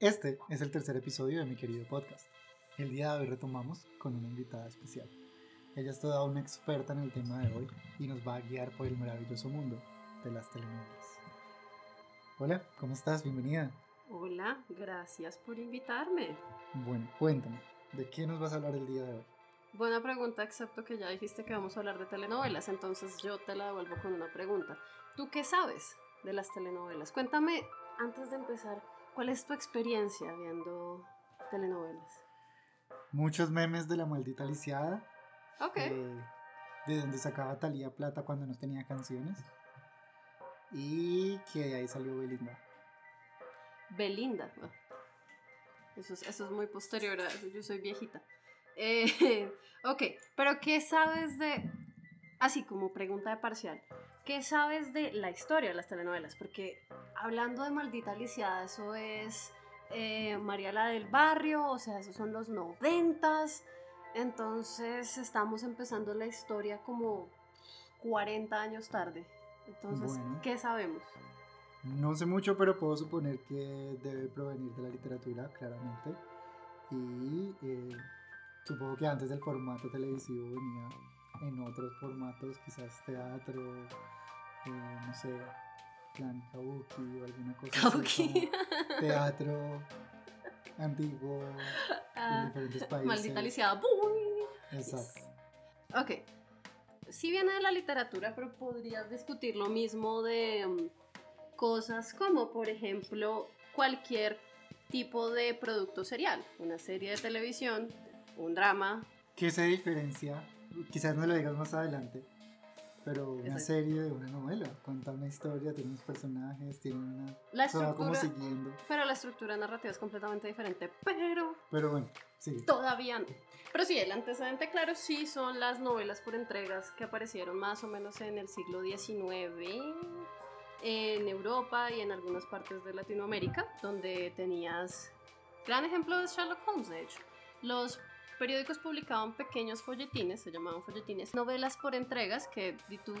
Este es el tercer episodio de mi querido podcast. El día de hoy retomamos con una invitada especial. Ella es toda una experta en el tema de hoy y nos va a guiar por el maravilloso mundo de las telenovelas. Hola, ¿cómo estás? Bienvenida. Hola, gracias por invitarme. Bueno, cuéntame, ¿de qué nos vas a hablar el día de hoy? Buena pregunta, excepto que ya dijiste que vamos a hablar de telenovelas, entonces yo te la devuelvo con una pregunta. ¿Tú qué sabes de las telenovelas? Cuéntame, antes de empezar, ¿cuál es tu experiencia viendo telenovelas? Muchos memes de la maldita lisiada. Ok. eh, de donde sacaba Talía plata cuando no tenía canciones. Y que de ahí salió Belinda. Belinda. ah. Eso es, eso es muy posterior, a- yo soy viejita. Eh, ok, pero ¿qué sabes de, así como pregunta de parcial, ¿qué sabes de la historia de las telenovelas? Porque hablando de maldita lisiada, eso es eh, María la del barrio, o sea, esos son los noventas, entonces estamos empezando la historia como 40 años tarde. Entonces, Bueno. ¿qué sabemos? No sé mucho, pero puedo suponer que debe provenir de la literatura, claramente. Y eh, supongo que antes del formato televisivo venía en otros formatos, quizás teatro, eh, no sé, plan kabuki o alguna cosa así Kabuki. como teatro antiguo en Ah, diferentes países. Maldita lisiada. Exacto. Ok. Sí viene de la literatura, pero podrías discutir lo mismo de mm, cosas como, por ejemplo, cualquier tipo de producto serial. Una serie de televisión, un drama. ¿Qué se diferencia? Quizás no lo digas más adelante, pero una Exacto. serie de una novela. Cuenta una historia, tiene unos personajes, tiene una. La va como estructura, siguiendo. pero la estructura narrativa es completamente diferente. Pero Pero bueno, sí. Todavía no. Pero sí, el antecedente, claro, sí son las novelas por entregas que aparecieron más o menos en el siglo XIX en Europa y en algunas partes de Latinoamérica, donde tenías... Gran ejemplo de Sherlock Holmes, de hecho. Los periódicos publicaban pequeños folletines, se llamaban folletines, novelas por entregas que di tú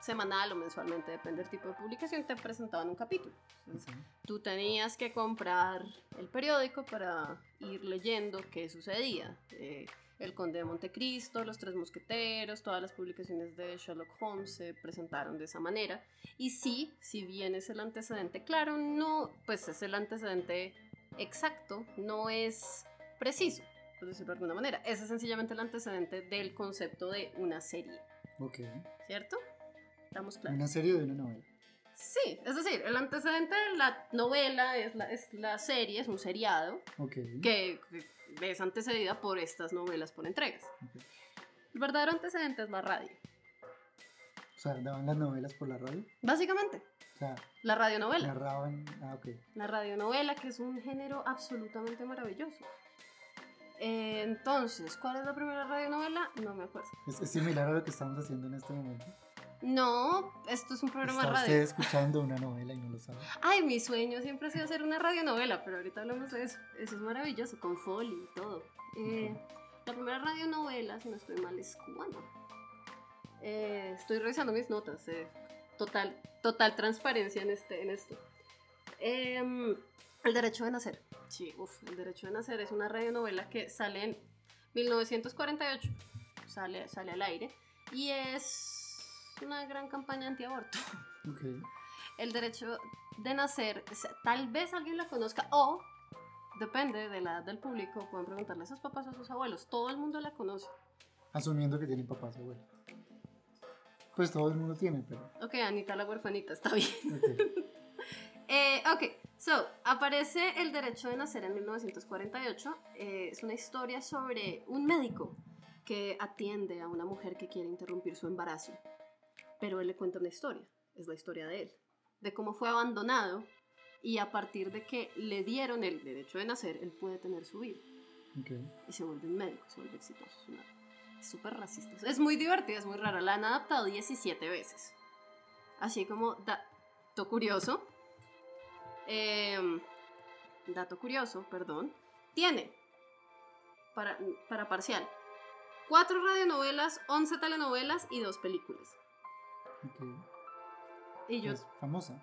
semanal o mensualmente, depende del tipo de publicación, te presentaban un capítulo. Entonces, tú tenías que comprar el periódico para ir leyendo qué sucedía. Eh, el Conde de Montecristo, Los Tres Mosqueteros, todas las publicaciones de Sherlock Holmes se presentaron de esa manera. Y sí, si bien es el antecedente, claro, no, pues es el antecedente exacto, no es preciso, por decirlo de alguna manera. Ese es sencillamente el antecedente del concepto de una serie, Ok. ¿cierto? ¿Estamos claros? Una serie de una novela. Sí, es decir, el antecedente de la novela es la, es la serie, es un seriado Ok. que, es antecedida por estas novelas por entregas. El verdadero antecedente es la radio, O sea, daban las novelas por la radio. básicamente, O sea, la radionovela. narraban. Ah, ok. La radionovela, que es un género absolutamente maravilloso. Eh, entonces, ¿cuál es la primera radionovela? No me acuerdo. Es, es similar a lo que estamos haciendo en este momento. No, esto es un programa Está radio. usted escuchando una novela y no lo sabe. Ay, mi sueño siempre ha sido hacer una radionovela, pero ahorita hablamos de eso. Eso es maravilloso, con Foley y todo. Eh, la primera radionovela, si no estoy mal, es cubana. Eh, estoy revisando mis notas. eh, Total, total transparencia en, este, en esto. Em, el derecho de nacer. Sí, uff, El derecho de nacer es una radionovela que sale en 1948. Sale, sale al aire. Y es una gran campaña antiaborto Ok. el derecho de nacer, tal vez alguien la conozca o depende de la edad del público, pueden preguntarle a sus papás o a sus abuelos, todo el mundo la conoce. Asumiendo que tienen papás y abuelos. Pues todo el mundo tiene, pero. Ok, Anita la huerfanita, está bien. ok. Eh, ok, so, aparece el derecho de nacer en 1948, eh, es una historia sobre un médico que atiende a una mujer que quiere interrumpir su embarazo, pero él le cuenta una historia, es la historia de él, de cómo fue abandonado y a partir de que le dieron el derecho de nacer, él puede tener su vida. Ok. y se vuelve un médico, se vuelve exitoso. Es súper racista. Es muy divertida, es muy rara. La han adaptado 17 veces. Así como dato curioso. Em, dato curioso, perdón. Tiene, para, para parcial, cuatro radionovelas, 11 telenovelas y dos películas. ok. Y yo, Es famosa.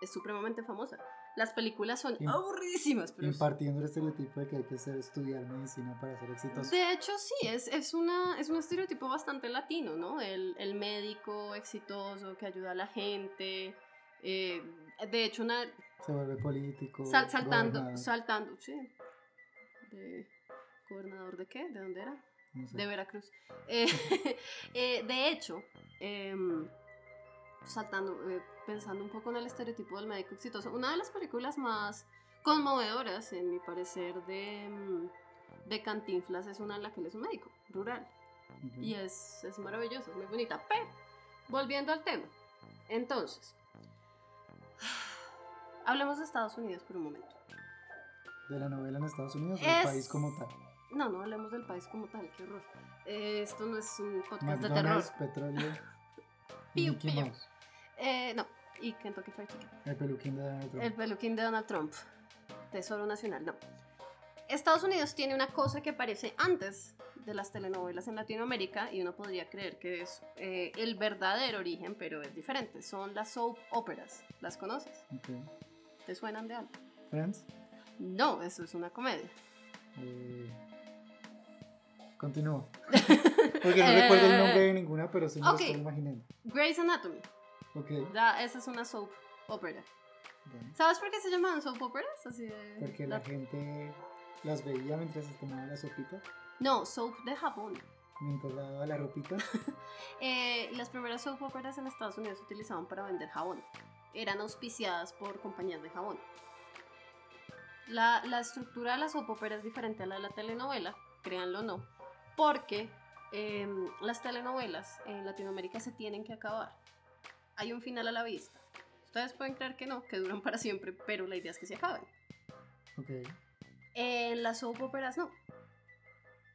es supremamente famosa. Las películas son Im- aburridísimas, pero Impartiendo el estereotipo de que hay que ser- estudiar medicina para ser exitoso. De hecho, sí, es, es, una, es un estereotipo bastante latino, ¿no? El, el médico exitoso que ayuda a la gente. Eh, de hecho, una, Se vuelve político. sal- saltando, gobernador, saltando, sí. De, ¿Gobernador de qué? ¿De dónde era? no sé. De Veracruz. Eh, eh, de hecho, em, saltando, pensando un poco en el estereotipo del médico exitoso, una de las películas más conmovedoras, en mi parecer, de, em, de Cantinflas es una en la que él es un médico rural. Ok. Y es, es maravillosa, es muy bonita. Pero, volviendo al tema. Entonces, hablemos de Estados Unidos por un momento. De la novela en Estados Unidos o del país como tal. No, no hablemos del país como tal, qué horror. Eh, esto no es un podcast de terror. Petróleo. Piu, piu. Mouse. Eh, no, y Kentucky Fried Chicken. El peluquín de Donald Trump. El peluquín de Donald Trump. Tesoro Nacional, no. Estados Unidos tiene una cosa que aparece antes de las telenovelas en Latinoamérica y uno podría creer que es eh, el verdadero origen, pero es diferente. Son las soap operas. ¿Las conoces? Ok. ¿Te suenan de algo? Friends. No, eso es una comedia. Eh, Continúo. Porque no recuerdo el nombre de ninguna, pero sí me ok. lo estoy imaginando. Grey's Anatomy. Ok. Ya, esa es una soap opera. bueno. ¿Sabes por qué se llaman soap operas? Así de... Porque la- la gente las veía mientras se tomaba la sopita, No, soap de jabón. mientras lavaba la ropita. Eh, las primeras soap operas en Estados Unidos se utilizaban para vender jabón. Eran auspiciadas por compañías de jabón. La, la estructura de la soap opera es diferente a la de la telenovela, créanlo o no, porque em, las telenovelas en Latinoamérica se tienen que acabar. Hay un final a la vista. Ustedes pueden creer que no, que duran para siempre, pero la idea es que se acaben. Ok. En las soap operas no.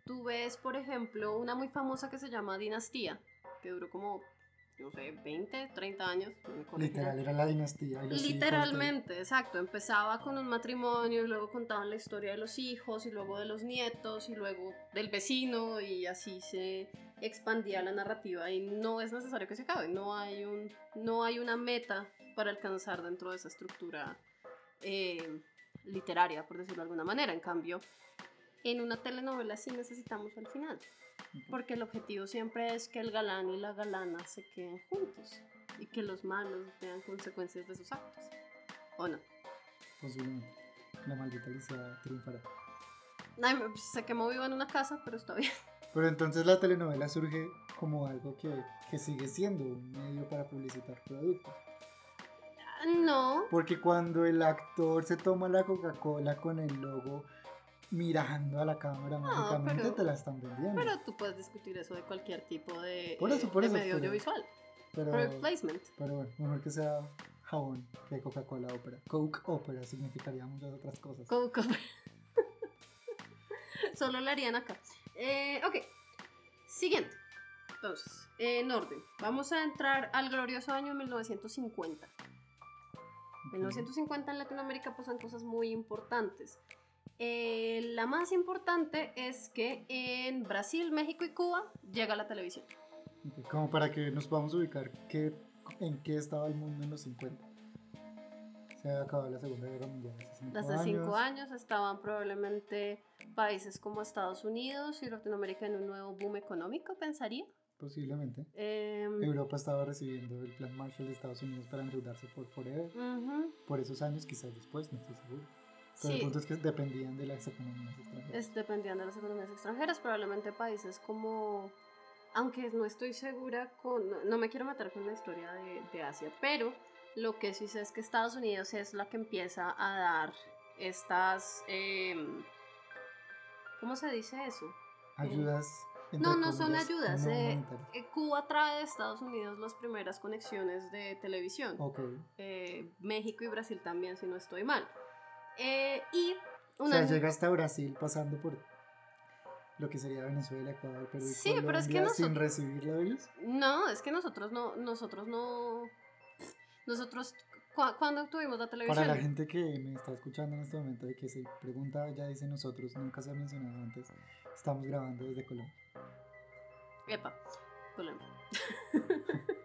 Tú ves, por ejemplo, una muy famosa que se llama Dinastía, que duró como, no sé, 20, 30 años. Literal, era la dinastía. y los hijos Literalmente, exacto. Empezaba con un matrimonio y luego contaban la historia de los hijos y luego de los nietos y luego del vecino y así se expandía la narrativa y no es necesario que se acabe. No hay, un, no hay una meta para alcanzar dentro de esa estructura eh, literaria, por decirlo de alguna manera. En cambio, en una telenovela sí necesitamos el final. Porque el objetivo siempre es que el galán y la galana se queden juntos y que los malos vean consecuencias de sus actos. ¿O no? Posiblemente. La maldita lisiada triunfará. Ay, me- se quemó viva en una casa, pero está bien. Pero entonces la telenovela surge como algo que, que sigue siendo un medio para publicitar productos. No, Porque cuando el actor se toma la Coca-Cola con el logo mirando a la cámara mágicamente, pero- te la están vendiendo. pero tú puedes discutir eso de cualquier tipo de, Por eso, eh, por de eso, medio pero- audiovisual. pero, Product placement. pero bueno, mejor que sea jabón que Coca-Cola ópera. Coke ópera significaría muchas otras cosas. Coca. Solo lo harían acá. Eh, ok. Siguiente. Entonces, en orden. Vamos a entrar al glorioso año 1950. En 1950 en Latinoamérica pasan cosas muy importantes. Eh, la más importante es que en Brasil, México y Cuba llega la televisión. Como para que nos podamos ubicar qué, en qué estaba el mundo en los 50. Se había acabado la Segunda Guerra Mundial hace cinco Desde cinco años. años estaban probablemente países como Estados Unidos y Latinoamérica en un nuevo boom económico, pensaría. Posiblemente. Em, Europa estaba recibiendo el plan Marshall de Estados Unidos para endeudarse por forever. ujú, Por esos años, quizás después, no estoy seguro. Pero el Sí, punto es que dependían de las economías extranjeras. es, dependían de las economías extranjeras, probablemente países como, aunque no estoy segura con, no, no me quiero meter con la historia de, de Asia, pero lo que sí sé es que Estados Unidos es la que empieza a dar estas, em, ¿cómo se dice eso? Ayudas. No, no son ayudas. no eh, eh, Cuba trae de Estados Unidos las primeras conexiones de televisión. Ok. Eh, México y Brasil también, si no estoy mal. Eh, y O una... sea, llega hasta Brasil pasando por lo que sería Venezuela, Ecuador, Perú y Sí, pero es que Colombia sin recibir la ellos. No, es que nosotros no, nosotros no, nosotros, cu- ¿cuándo tuvimos la televisión? Para la gente que me está escuchando en este momento y que se pregunta, ya dice nosotros, nunca se ha mencionado antes, estamos grabando desde Colombia. Epa, Colombia.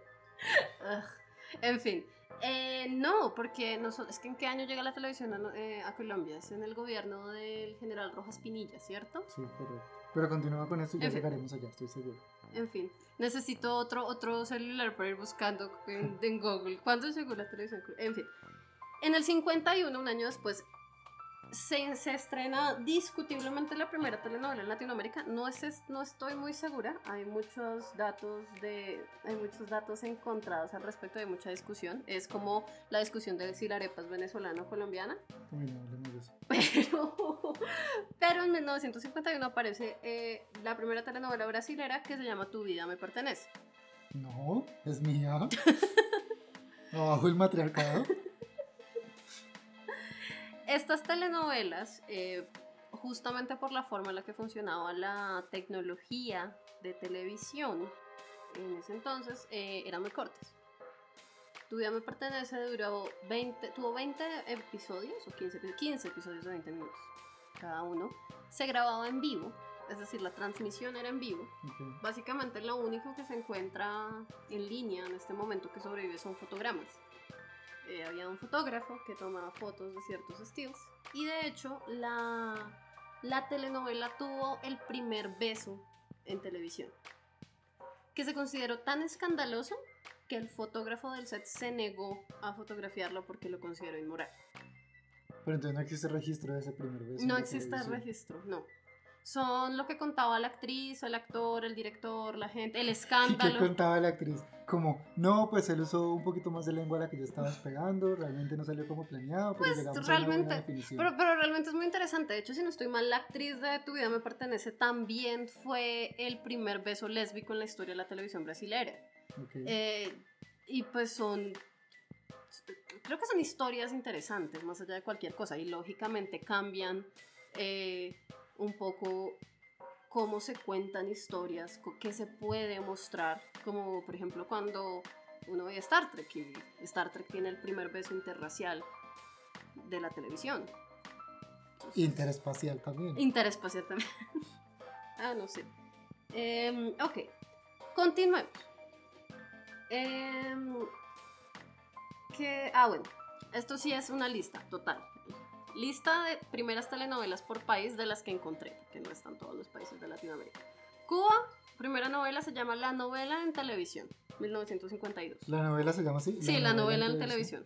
En fin, Eh, no, porque no son- es que en qué año llega la televisión a, eh, a Colombia, es en el gobierno del general Rojas Pinilla, ¿cierto? Sí, correcto. Pero continúa con esto y ya En fin. llegaremos allá, estoy seguro. En fin, necesito otro, otro celular para ir buscando en, en Google. ¿Cuándo llegó la televisión? En fin, en el 51, un año después, se, se estrena discutiblemente la primera telenovela en Latinoamérica. No, es, no estoy muy segura. Hay muchos datos de, hay muchos datos encontrados al respecto. Hay mucha discusión. Es como la discusión de si la arepa es venezolana o colombiana. Uy, no hablemos de eso. Pero, pero en 1951 aparece eh, la primera telenovela brasilera que se llama Tu vida me pertenece. No, es mía. Abajo el matriarcado. Estas telenovelas, eh, justamente por la forma en la que funcionaba la tecnología de televisión en ese entonces, eh, eran muy cortas. Tu vida me pertenece duró 20, tuvo 20 episodios o 15, epi- 15 episodios de 20 minutos cada uno. Se grababa en vivo, es decir, la transmisión era en vivo. Básicamente lo único que se encuentra en línea en este momento que sobrevive son fotogramas. Eh, había un fotógrafo que tomaba fotos de ciertos estilos y de hecho la, la telenovela tuvo el primer beso en televisión que se consideró tan escandaloso que el fotógrafo del set se negó a fotografiarlo porque lo consideró inmoral. Pero entonces no existe registro de ese primer beso. No existe televisión. registro, no. Son lo que contaba la actriz, el actor, el director, la gente, el ¿Y qué escándalo. contaba la actriz? Como, no, pues él usó un poquito más de lengua a la que yo estaba esperando, realmente no salió como planeado, pero Pues, a realmente, definición. Pero, pero realmente es muy interesante. De hecho, si no estoy mal, la actriz de Tu vida me pertenece también fue el primer beso lésbico en la historia de la televisión brasileña. Ok. Eh, y pues son. Creo que son historias interesantes, más allá de cualquier cosa. Y lógicamente cambian eh, un poco cómo se cuentan historias, qué se puede mostrar. Como por ejemplo cuando uno ve Star Trek y Star Trek tiene el primer beso interracial de la televisión. Interespacial también. Interespacial también. ah, no sé. Em, ok, continuemos. Em, que, ah, bueno, esto sí es una lista total. Lista de primeras telenovelas por país de las que encontré, que no están todos los países de Latinoamérica. Cuba, primera novela se llama La novela en televisión, 1952. ¿La novela se llama así? Sí, la novela en televisión.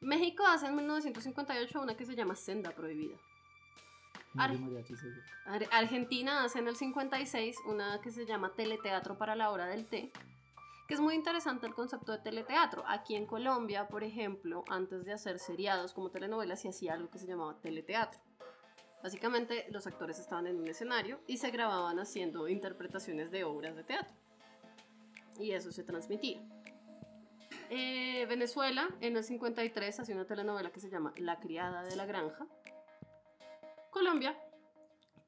México hace en 1958 una que se llama Senda Prohibida. Ar- Argentina hace en el 56 una que se llama Teleteatro para la hora del té, que es muy interesante el concepto de teleteatro. Aquí en Colombia, por ejemplo, antes de hacer seriados como telenovelas, se hacía algo que se llamaba teleteatro. Básicamente los actores estaban en un escenario y se grababan haciendo interpretaciones de obras de teatro. Y eso se transmitía. Eh, Venezuela en el 53 hace una telenovela que se llama La criada de la granja. Colombia,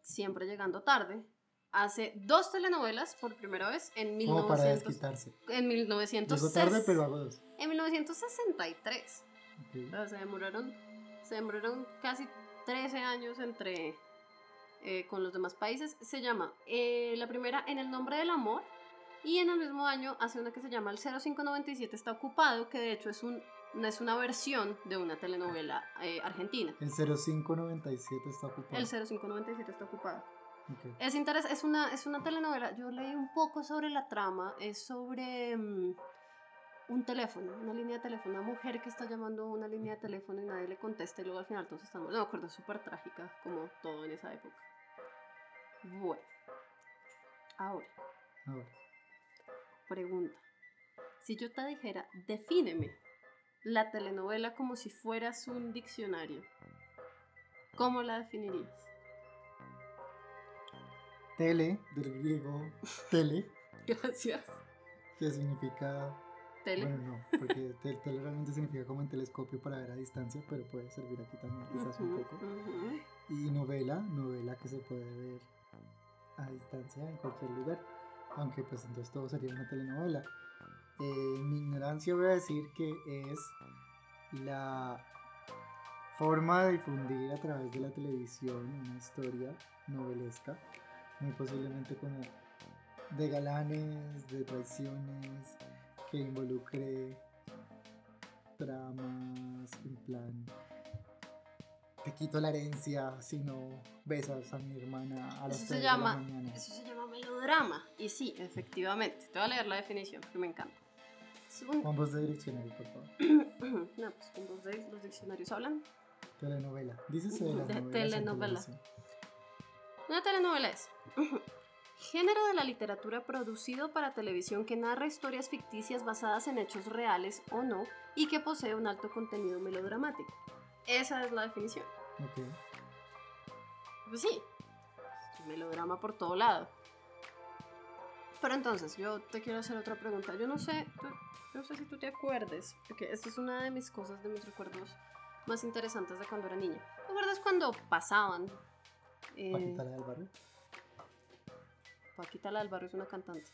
siempre llegando tarde, hace dos telenovelas por primera vez en Como para 1900, desquitarse. en 1900 Llego tarde, pero hago dos. en 1963. Ok. O sea, se demoraron, se demoraron casi 13 años entre eh, con los demás países. Se llama eh, la primera En el nombre del amor y en el mismo año hace una que se llama El 0597 está ocupado, que de hecho es un es una versión de una telenovela eh, argentina. El 0597 está ocupado. El 0597 está ocupado. Es interes- es una, es una telenovela. Yo leí un poco sobre la trama. Es sobre mm, un teléfono, una línea de teléfono. Una mujer que está llamando a una línea de teléfono y nadie le contesta. Y luego al final todos están. No me acuerdo, es súper trágica, como todo en esa época. Bueno. Ahora, Ahora, pregunta. Si yo te dijera, defíneme la telenovela como si fueras un diccionario, ¿cómo la definirías? Tele, del griego tele, Gracias. que significa. Tele. Bueno, no, porque tel- tele realmente significa como en telescopio para ver a distancia, pero puede servir aquí también, quizás un poco. Y novela, novela que se puede ver a distancia en cualquier lugar. Aunque pues entonces todo sería una telenovela. Eh, en mi ignorancia voy a decir que es la forma de difundir a través de la televisión una historia novelesca, muy posiblemente como de galanes, de traiciones, que involucre tramas en plan te quito la herencia si no besas a mi hermana a las Eso 3 se de llama, la mañana. eso se llama melodrama. Y sí, efectivamente. Te voy a leer la definición, que me encanta. Un- Con voz de diccionario, por favor. no, pues con los, de- los diccionarios hablan. Telenovela. De De en telenovela. Una telenovela es género de la literatura producido para televisión que narra historias ficticias basadas en hechos reales o no y que posee un alto contenido melodramático. Esa es la definición. Ok. Pues sí, melodrama por todo lado. Pero entonces, yo te quiero hacer otra pregunta. Yo no sé, tú- no sé si tú te acuerdes, porque esta es una de mis cosas, de mis recuerdos más interesantes de cuando era niña. ¿Te acuerdas cuando pasaban? Eh, Paquita la del barrio. Paquita la del barrio es una cantante.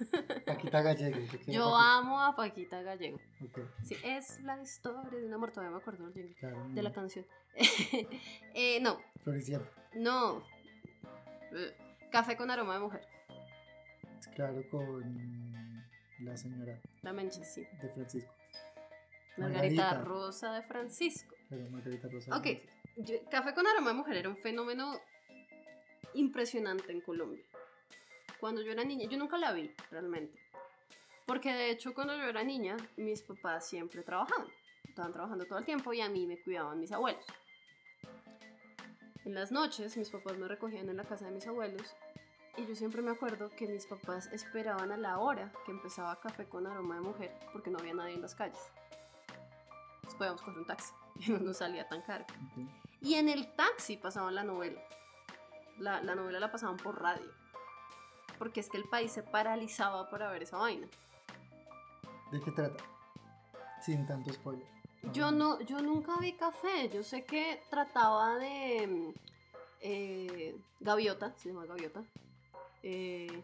Paquita Gallego. ¿de Yo Paquita? amo a Paquita Gallego. Ok, Sí, es la historia de un amor, todavía me acuerdo del claro. de la canción. Eh, no, Floricienta. no. Eh, Café con aroma de mujer. Claro, con la señora La mencha, sí. de Francisco. Margarita, Margarita. Rosa de Francisco. Pero Margarita Rosa. de Ok, Francisco. Café con aroma de mujer era un fenómeno impresionante en Colombia. Cuando yo era niña, yo nunca la vi realmente. Porque de hecho cuando yo era niña, mis papás siempre trabajaban. Estaban trabajando todo el tiempo y a mí me cuidaban mis abuelos. En las noches mis papás me recogían en la casa de mis abuelos y yo siempre me acuerdo que mis papás esperaban a la hora que empezaba Café con aroma de mujer porque no había nadie en las calles. Entonces podíamos coger un taxi y no nos salía tan caro. Y en el taxi pasaban la novela. La, la novela la pasaban por radio. Porque es que el país se paralizaba para ver esa vaina. ¿De qué trata? Sin tanto spoiler. Yo no, yo nunca vi café. Yo sé que trataba de mm, eh, gaviota, se llama gaviota, eh,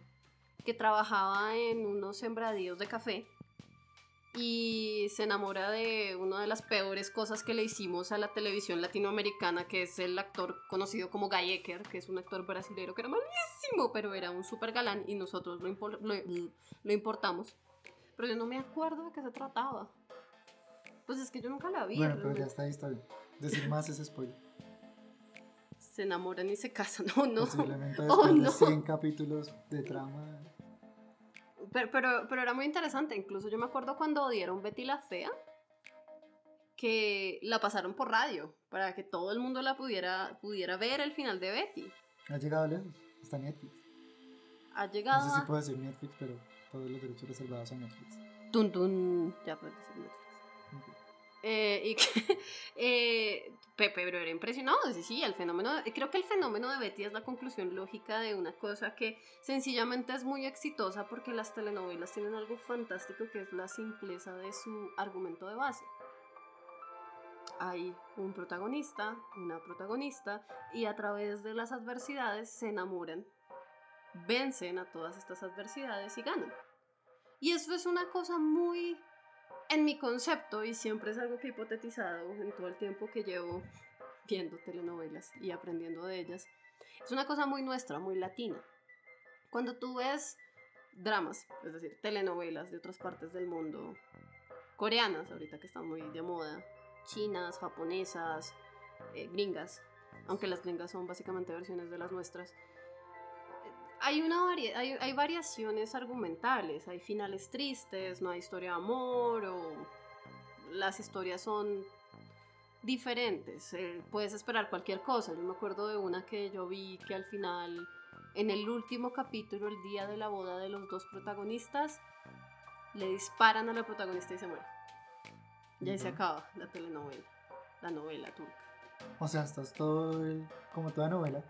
que trabajaba en unos sembradíos de café y se enamora de una de las peores cosas que le hicimos a la televisión latinoamericana, que es el actor conocido como Guy Ecker, que es un actor brasileño que era malísimo, pero era un super galán y nosotros lo, lo- lo importamos. Pero yo no me acuerdo de qué se trataba. Pues es que yo nunca la vi. Bueno, pero ya está ahí, está bien. Decir más es spoiler. Se enamoran y se casan. No, no. Posiblemente Oh, después no. de 100 capítulos de trama. Pero, pero, pero era muy interesante. Incluso yo me acuerdo cuando dieron Betty la Fea, que la pasaron por radio, para que todo el mundo la pudiera, pudiera ver el final de Betty. Ha llegado lejos. Está Netflix. Ha No llegado sé si puedo decir Netflix, pero todos los derechos reservados a Netflix. Tun, tun. Ya puedes decir Netflix. Ok. Eh, y que, eh, Pepe, pero era impresionado, sí, sí, el fenómeno, creo que el fenómeno de Betty es la conclusión lógica de una cosa que sencillamente es muy exitosa porque las telenovelas tienen algo fantástico que es la simpleza de su argumento de base. Hay un protagonista, una protagonista, y a través de las adversidades se enamoran, vencen a todas estas adversidades y ganan. Y eso es una cosa muy en mi concepto, y siempre es algo que he hipotetizado en todo el tiempo que llevo viendo telenovelas y aprendiendo de ellas, es una cosa muy nuestra, muy latina. Cuando tú ves dramas, es decir, telenovelas de otras partes del mundo, coreanas ahorita que están muy de moda, chinas, japonesas, eh, gringas, aunque las gringas son básicamente versiones de las nuestras, hay, una vari- hay, hay variaciones argumentales, hay finales tristes, no hay historia de amor, o las historias son diferentes, eh, puedes esperar cualquier cosa. Yo me acuerdo de una que yo vi que al final, en el último capítulo, el día de la boda de los dos protagonistas, le disparan a la protagonista y se muere. Y ahí se acaba la telenovela, la novela turca. O sea, estás todo el- como toda novela.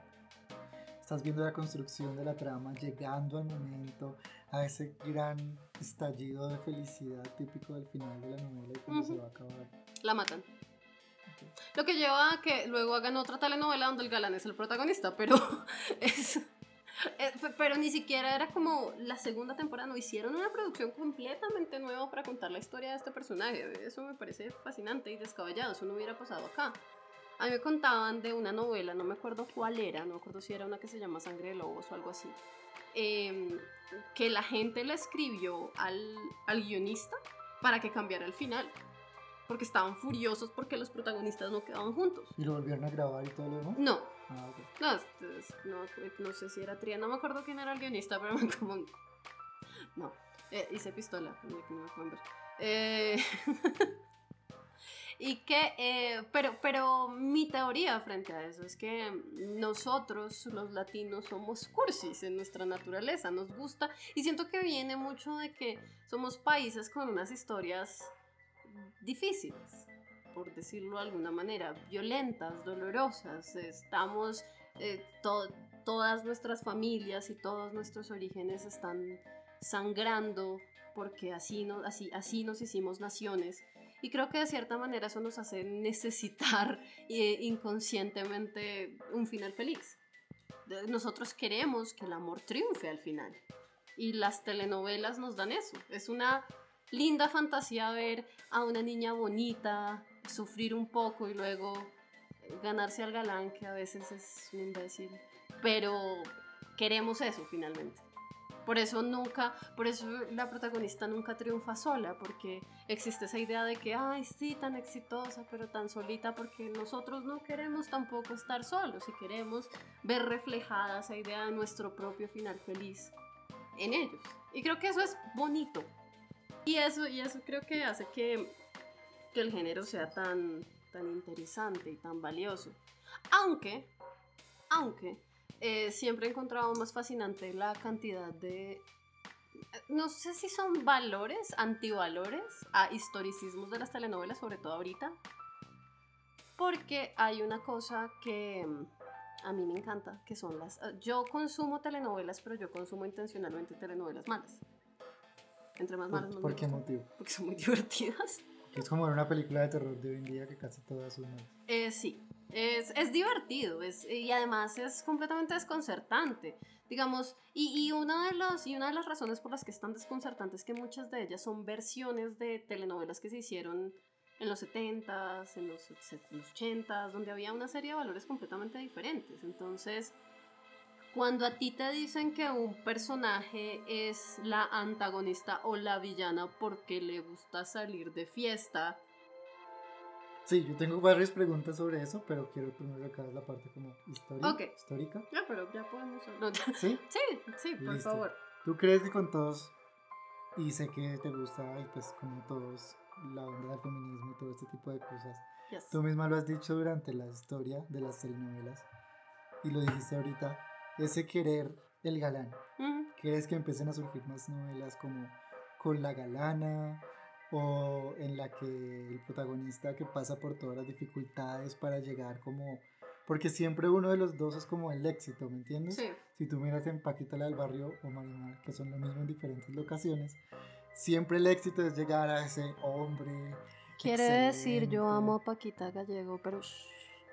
Estás viendo la construcción de la trama, llegando al momento, a ese gran estallido de felicidad típico del final de la novela y cuando se Ujú. va a acabar. La matan. Lo que lleva a que luego hagan otra telenovela donde el galán es el protagonista, pero es, eh, fe- pero ni siquiera era como la segunda temporada, no hicieron una producción completamente nueva para contar la historia de este personaje. Eso me parece fascinante y descabellado, eso no hubiera pasado acá. A mí me contaban de una novela, no me acuerdo cuál era, no me acuerdo si era una que se llama Sangre de Lobos o algo así, em, que la gente le escribió al, al guionista para que cambiara el final. Porque estaban furiosos porque los protagonistas no quedaban juntos. ¿Y lo volvieron a grabar y todo lo demás? No, Ah, ok. no, no, no sé si era Triana, no me acuerdo quién era el guionista, pero como... No, eh, hice pistola, no me ver. Eh, y que, eh, pero, pero mi teoría frente a eso es que nosotros los latinos somos cursis en nuestra naturaleza, nos gusta y siento que viene mucho de que somos países con unas historias difíciles, por decirlo de alguna manera, violentas, dolorosas, estamos, eh, to- todas nuestras familias y todos nuestros orígenes están sangrando porque así, no, así, así nos hicimos naciones. Y creo que de cierta manera eso nos hace necesitar eh, inconscientemente un final feliz. Nosotros queremos que el amor triunfe al final. Y las telenovelas nos dan eso. Es una linda fantasía ver a una niña bonita sufrir un poco y luego ganarse al galán, que a veces es un imbécil. Pero queremos eso finalmente. Por eso nunca, por eso la protagonista nunca triunfa sola, porque existe esa idea de que, ay, sí, tan exitosa, pero tan solita, porque nosotros no queremos tampoco estar solos y queremos ver reflejada esa idea de nuestro propio final feliz en ellos. Y creo que eso es bonito. Y eso, y eso creo que hace que, que el género sea tan, tan interesante y tan valioso. Aunque, aunque, eh, siempre he encontrado más fascinante la cantidad de, no sé si son valores, antivalores a historicismos de las telenovelas, sobre todo ahorita. Porque hay una cosa que mm, a mí me encanta, que son las... Yo consumo telenovelas, pero yo consumo intencionalmente telenovelas malas. Entre más malas, ¿Por, más por qué motivo? Porque son muy divertidas. Es como ver una película de terror de hoy en día que casi todas son malas. Eh, sí, es, es divertido es, y además es completamente desconcertante. Digamos, y, y, una de los, y una de las razones por las que es tan desconcertante es que muchas de ellas son versiones de telenovelas que se hicieron en los 70s, en los, se- los 80s, donde había una serie de valores completamente diferentes. Entonces, cuando a ti te dicen que un personaje es la antagonista o la villana porque le gusta salir de fiesta, Sí, yo tengo varias preguntas sobre eso, pero quiero primero acabar la parte como histórica. Ok. histórica. ya, pero ya podemos... no, ¿Sí? Sí, sí, por Listo. favor. ¿Tú crees que con todos, y sé que te gusta, y pues como todos, la onda del feminismo y todo este tipo de cosas, Yes. tú misma lo has dicho durante la historia de las telenovelas, y lo dijiste ahorita, ese querer el galán, Ujú. ¿crees que empiecen a surgir más novelas como con la galana? O en la que el protagonista que pasa por todas las dificultades para llegar como porque siempre uno de los dos es como el éxito, ¿me entiendes? Sí, Si tú miras en Paquita la del barrio o Marimar, que son lo mismo en diferentes locaciones, siempre el éxito es llegar a ese hombre quiere decir yo amo a Paquita Gallego, pero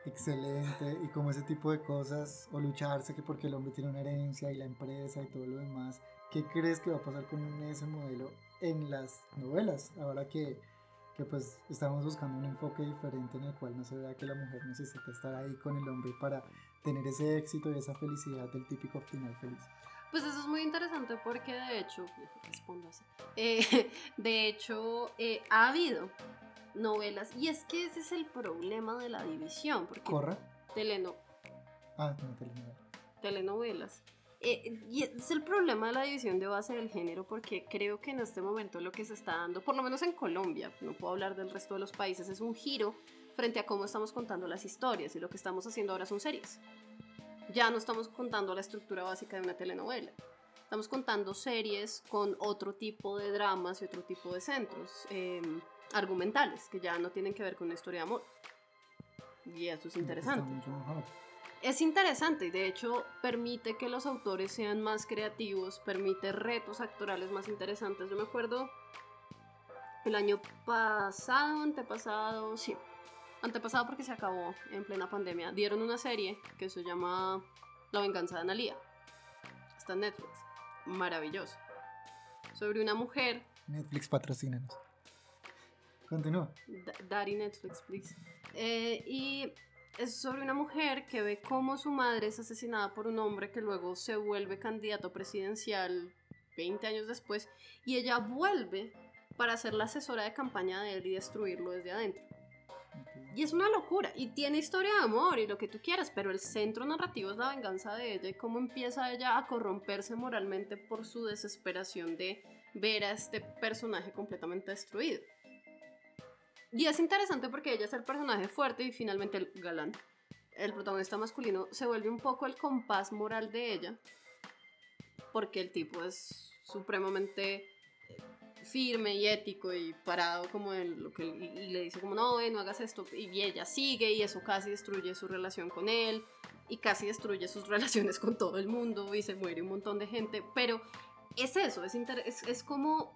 excelente y como ese tipo de cosas, o lucharse que porque el hombre tiene una herencia y la empresa y todo lo demás. ¿Qué crees que va a pasar con ese modelo en las novelas? Ahora que, que pues estamos buscando un enfoque diferente en el cual no se vea que la mujer necesita estar ahí con el hombre para tener ese éxito y esa felicidad del típico final feliz. Pues eso es muy interesante porque de hecho, respondo así, eh, de hecho eh, ha habido novelas y es que ese es el problema de la división, porque ¿Corra? teleno, Ah, no, telenovela. telenovelas. Eh, y es el problema de la división de base del género porque creo que en este momento lo que se está dando, por lo menos en Colombia, no puedo hablar del resto de los países, es un giro frente a cómo estamos contando las historias y lo que estamos haciendo ahora son series. Ya no estamos contando la estructura básica de una telenovela. Estamos contando series con otro tipo de dramas y otro tipo de centros eh, argumentales que ya no tienen que ver con una historia de amor. Y eso es interesante. Es interesante y de hecho permite que los autores sean más creativos, permite retos actorales más interesantes. Yo me acuerdo el año pasado, antepasado, sí, antepasado porque se acabó en plena pandemia, dieron una serie que se llama La venganza de Analia. Está en Netflix. Maravilloso. Sobre una mujer Netflix patrocínanos. Continúa. Da- Daddy Netflix, please. Eh, y es sobre una mujer que ve cómo su madre es asesinada por un hombre que luego se vuelve candidato presidencial 20 años después y ella vuelve para ser la asesora de campaña de él y destruirlo desde adentro. Y es una locura. Y tiene historia de amor y lo que tú quieras, pero el centro narrativo es la venganza de ella y cómo empieza ella a corromperse moralmente por su desesperación de ver a este personaje completamente destruido. Y es interesante porque ella es el personaje fuerte y finalmente el galán. El protagonista masculino se vuelve un poco el compás moral de ella porque el tipo es supremamente firme y ético y parado como en lo que y, le dice como no, eh, no hagas esto y ella sigue y eso casi destruye su relación con él y casi destruye sus relaciones con todo el mundo y se muere un montón de gente, pero es eso, es, es, es como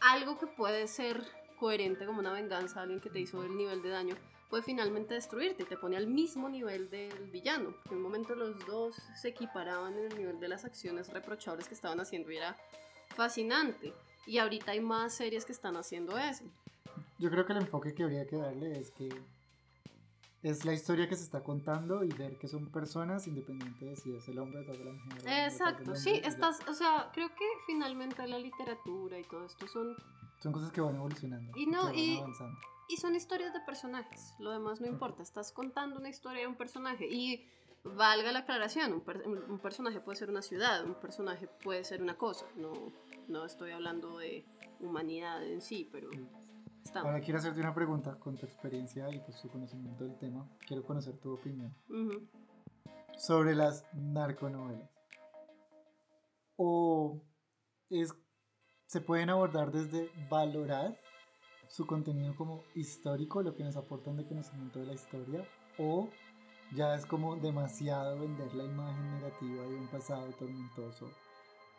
algo que puede ser coherente como una venganza a alguien que te hizo el nivel de daño puede finalmente destruirte, te pone al mismo nivel del villano. En un momento los dos se equiparaban en el nivel de las acciones reprochables que estaban haciendo y era fascinante. Y ahorita hay más series que están haciendo eso. Yo creo que el enfoque que habría que darle es que es la historia que se está contando y ver que son personas independiente de si es el hombre o la mujer Exacto, sí, y estás, o sea, creo que finalmente la literatura y todo esto son Son cosas que van evolucionando. Y no, van y-. Y son historias de personajes, lo demás no importa, estás contando una historia de un personaje y valga la aclaración, un, per- un- un personaje puede ser una ciudad, un personaje puede ser una cosa, no, no estoy hablando de humanidad en sí, pero está. Ahora quiero hacerte una pregunta con tu experiencia y pues, tu conocimiento del tema. Quiero conocer tu opinión sobre las narconovelas. O es, se pueden abordar desde valorar su contenido como histórico, lo que nos aportan de conocimiento de la historia, o ya es como demasiado vender la imagen negativa de un pasado tormentoso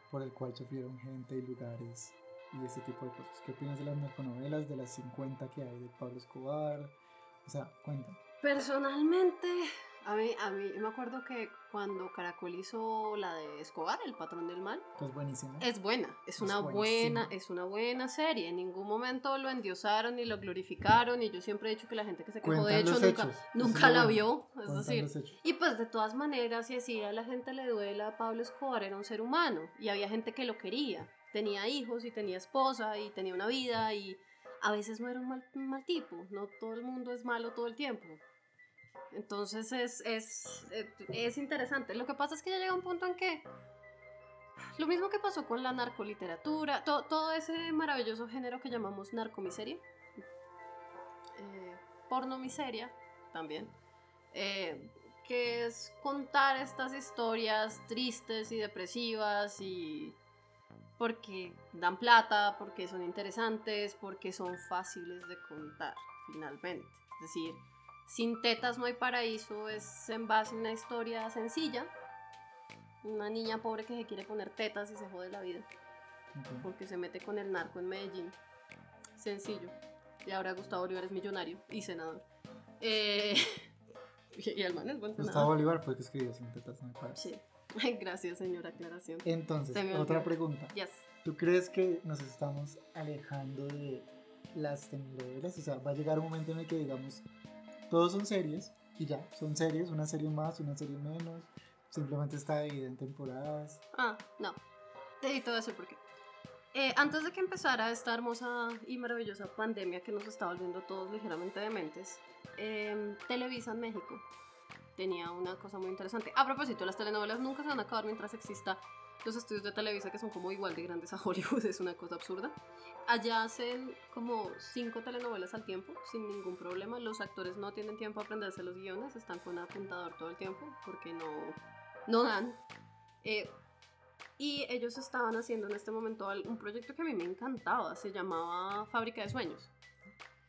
por el cual sufrieron gente y lugares y ese tipo de cosas. ¿Qué opinas de las narconovelas, de las 50 que hay de Pablo Escobar? O sea, cuéntame. Personalmente, a mí, a mí me acuerdo que cuando Caracol hizo la de Escobar, El Patrón del Mal, Que es buenísimo. Es buena, es Es una buenísima. buena, es una buena serie. En ningún momento lo endiosaron ni lo glorificaron. Y yo siempre he dicho que la gente que se quejó de hecho nunca, hechos, nunca la vio. Es Cuentan decir, y pues de todas maneras, si así a la gente le duela, Pablo Escobar era un ser humano. Y había gente que lo quería. Tenía hijos y tenía esposa y tenía una vida. Y a veces no era un mal, un mal tipo. No todo el mundo es malo todo el tiempo. Entonces es, es, eh, es interesante. Lo que pasa es que ya llega un punto en que lo mismo que pasó con la narcoliteratura, to- todo ese maravilloso género que llamamos narcomiseria, eh, pornomiseria también, eh, que es contar estas historias tristes y depresivas y porque dan plata, porque son interesantes, porque son fáciles de contar finalmente. Es decir, sin tetas no hay paraíso es en base a una historia sencilla. Una niña pobre que se quiere poner tetas y se jode la vida Ok. porque se mete con el narco en Medellín. Sencillo. Y ahora Gustavo Bolívar es millonario y senador. Eh, y el man es buen Gustavo. Bolívar fue el que escribió Sin tetas no hay paraíso. Sí. Gracias, señora aclaración. Entonces, Se otra pregunta. Yes. ¿Tú crees que nos estamos alejando de las telenovelas? O sea, va a llegar un momento en el que digamos, todos son series y ya, son series, una serie más, una serie menos, simplemente está dividida en temporadas. Ah, no. Te te voy a decir por qué. Eh, antes de que empezara esta hermosa y maravillosa pandemia que nos está volviendo todos ligeramente dementes, eh, Televisa en México tenía una cosa muy interesante. A propósito, las telenovelas nunca se van a acabar mientras exista los estudios de Televisa que son como igual de grandes a Hollywood, es una cosa absurda. Allá hacen como cinco telenovelas al tiempo, sin ningún problema. Los actores no tienen tiempo a aprenderse los guiones, están con apuntador todo el tiempo porque no, no dan. Eh, y ellos estaban haciendo en este momento un proyecto que a mí me encantaba, se llamaba Fábrica de Sueños.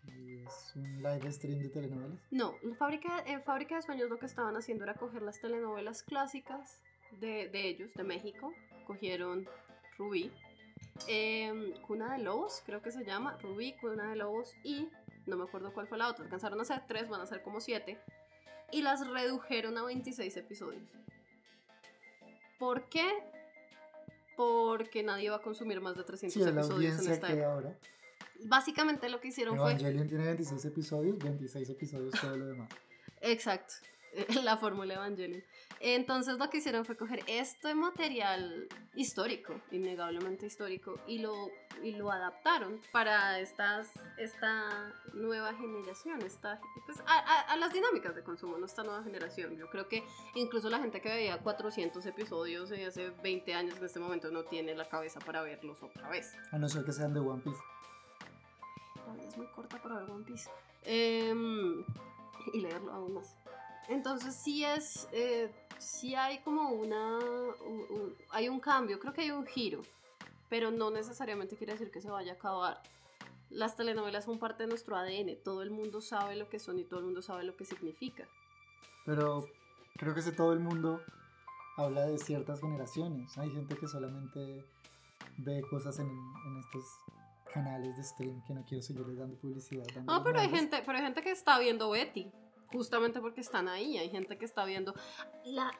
Y es un live stream de telenovelas. No, Fábrica, en Fábrica de Sueños lo que estaban haciendo era coger las telenovelas clásicas de, de ellos, de México. Cogieron Rubí, em, Cuna de Lobos, creo que se llama, Rubí, Cuna de Lobos y no me acuerdo cuál fue la otra. Alcanzaron a ser tres, van a ser como siete. Y las redujeron a 26 episodios. ¿Por qué? Porque nadie va a consumir más de 300 Sí, episodios en esta época. ahora. Básicamente lo que hicieron fue... Evangelion tiene 26 episodios, 26 episodios todo lo demás. Exacto. la fórmula Evangelion. Entonces lo que hicieron fue coger este material histórico, innegablemente histórico, y lo, y lo adaptaron para estas, esta nueva generación, esta, pues, a, a, las dinámicas de consumo, no esta nueva generación. Yo creo que incluso la gente que veía 400 episodios de hace 20 años en este momento no tiene la cabeza para verlos otra vez. A no ser que sean de One Piece. La vida es muy corta para ver One Piece. Em, y leerlo aún más. Entonces sí es, eh, sí hay como una, hay un cambio, creo que hay un giro, pero no necesariamente quiere decir que se vaya a acabar. Las telenovelas son parte de nuestro ADN, todo el mundo sabe lo que son y todo el mundo sabe lo que significa. Pero creo que ese todo el mundo habla de ciertas generaciones. Hay gente que solamente ve cosas en, en estos canales de stream que no quiero seguirles dando publicidad. No, pero hay, gente, pero hay gente que está viendo Betty justamente porque están ahí. Hay gente que está viendo la,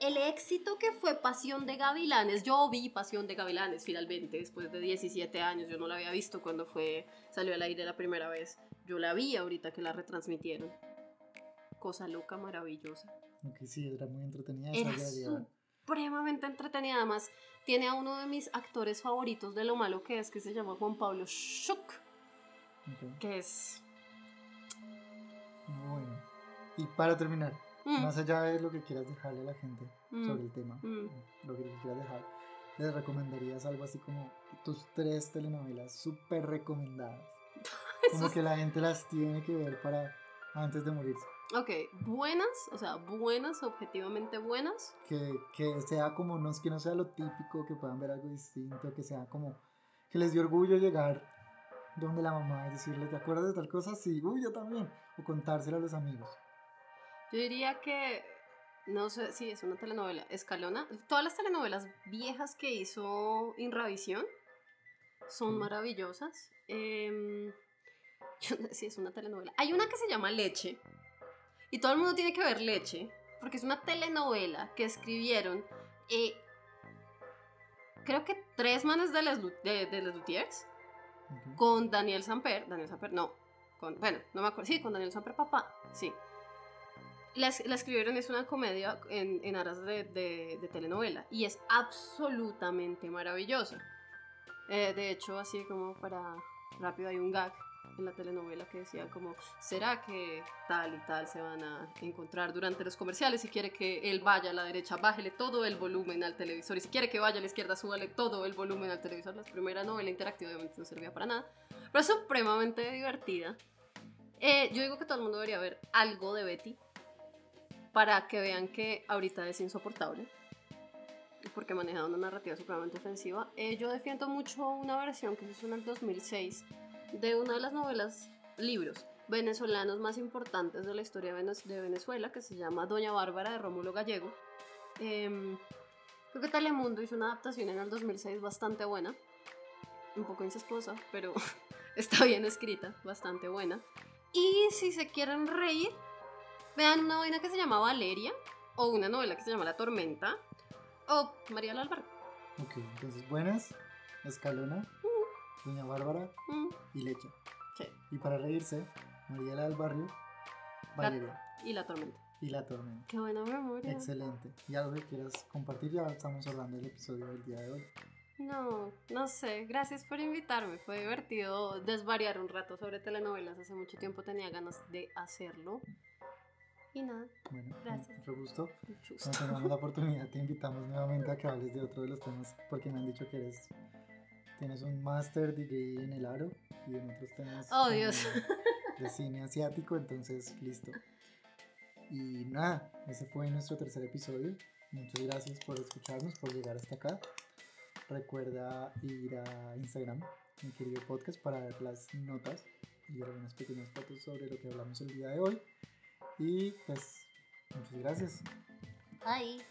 el éxito que fue Pasión de Gavilanes. Yo vi Pasión de Gavilanes finalmente después de 17 años. Yo no la había visto cuando fue salió al aire la primera vez. Yo la vi ahorita que la retransmitieron. Cosa loca, maravillosa. Aunque sí, era muy entretenida. Era supremamente entretenida. Además, tiene a uno de mis actores favoritos de lo malo que es, que se llama Juan Pablo Schuck. Que es y para terminar, mm. más allá de lo que quieras dejarle a la gente mm. sobre el tema, mm. lo que quieras dejar, les recomendarías algo así como tus tres telenovelas súper recomendadas. como que la gente las tiene que ver para antes de morirse. Ok, buenas, o sea, buenas, objetivamente buenas. Que, que sea como, no, que no sea lo típico, que puedan ver algo distinto, que sea como, que les dio orgullo llegar donde la mamá y decirle, ¿te acuerdas de tal cosa? Sí, uy, yo también. O contárselo a los amigos. Yo diría que, no sé si es una telenovela, Escalona. Todas las telenovelas viejas que hizo Inravisión son maravillosas. Eh, yo no sé si es una telenovela. Hay una que se llama Leche. Y todo el mundo tiene que ver Leche. Porque es una telenovela que escribieron. Eh, creo que tres manes de Les, de, de les Lutiers con Daniel Samper, Daniel Samper, no, con, bueno, no me acuerdo, sí, con Daniel Samper papá, sí. La, la escribieron, es una comedia en, en aras de, de, telenovela y es absolutamente maravillosa. Eh, de hecho, así como para rápido hay un gag en la telenovela que decía como, ¿será que tal y tal se van a encontrar durante los comerciales? Si quiere que él vaya a la derecha, bájele todo el volumen al televisor. Y si quiere que vaya a la izquierda, súbale todo el volumen al televisor. La primera novela interactiva obviamente no servía para nada, pero es supremamente divertida. Eh, yo digo que todo el mundo debería ver algo de Betty para que vean que ahorita es insoportable porque maneja una narrativa supremamente ofensiva. Eh, yo defiendo mucho una versión que se hizo en el 2006 de una de las novelas, libros venezolanos más importantes de la historia de Venezuela, que se llama Doña Bárbara de Rómulo Gallego. Eh, creo que Telemundo hizo una adaptación en el 2006 bastante buena, un poco incestuosa, pero está bien escrita, bastante buena. Y si se quieren reír, vean una vaina que se llama Valeria, o una novela que se llama La Tormenta, o María del Alvar. Ok, entonces buenas, Escalona. Doña Bárbara mm. y Leche. Sí. Y para reírse, Mariela del Barrio, Valeria. y la tormenta. Y la tormenta. Qué buena memoria. Excelente. ¿Y algo que quieras compartir? Ya estamos hablando del episodio del día de hoy. No, no sé. Gracias por invitarme. Fue divertido desvariar un rato sobre telenovelas. Hace mucho tiempo tenía ganas de hacerlo. Y nada. Bueno, gracias. Mucho gusto. Cuando tengamos la oportunidad, te invitamos nuevamente a que hables de otro de los temas porque me han dicho que eres tienes un master degree en el aro y en otros temas oh, Dios. De, cine asiático, entonces listo. Y nada, ese fue nuestro tercer episodio. Muchas gracias por escucharnos, por llegar hasta acá. Recuerda ir a Instagram, mi querido podcast, para ver las notas y algunas pequeñas fotos sobre lo que hablamos el día de hoy. Y pues, muchas gracias. Bye.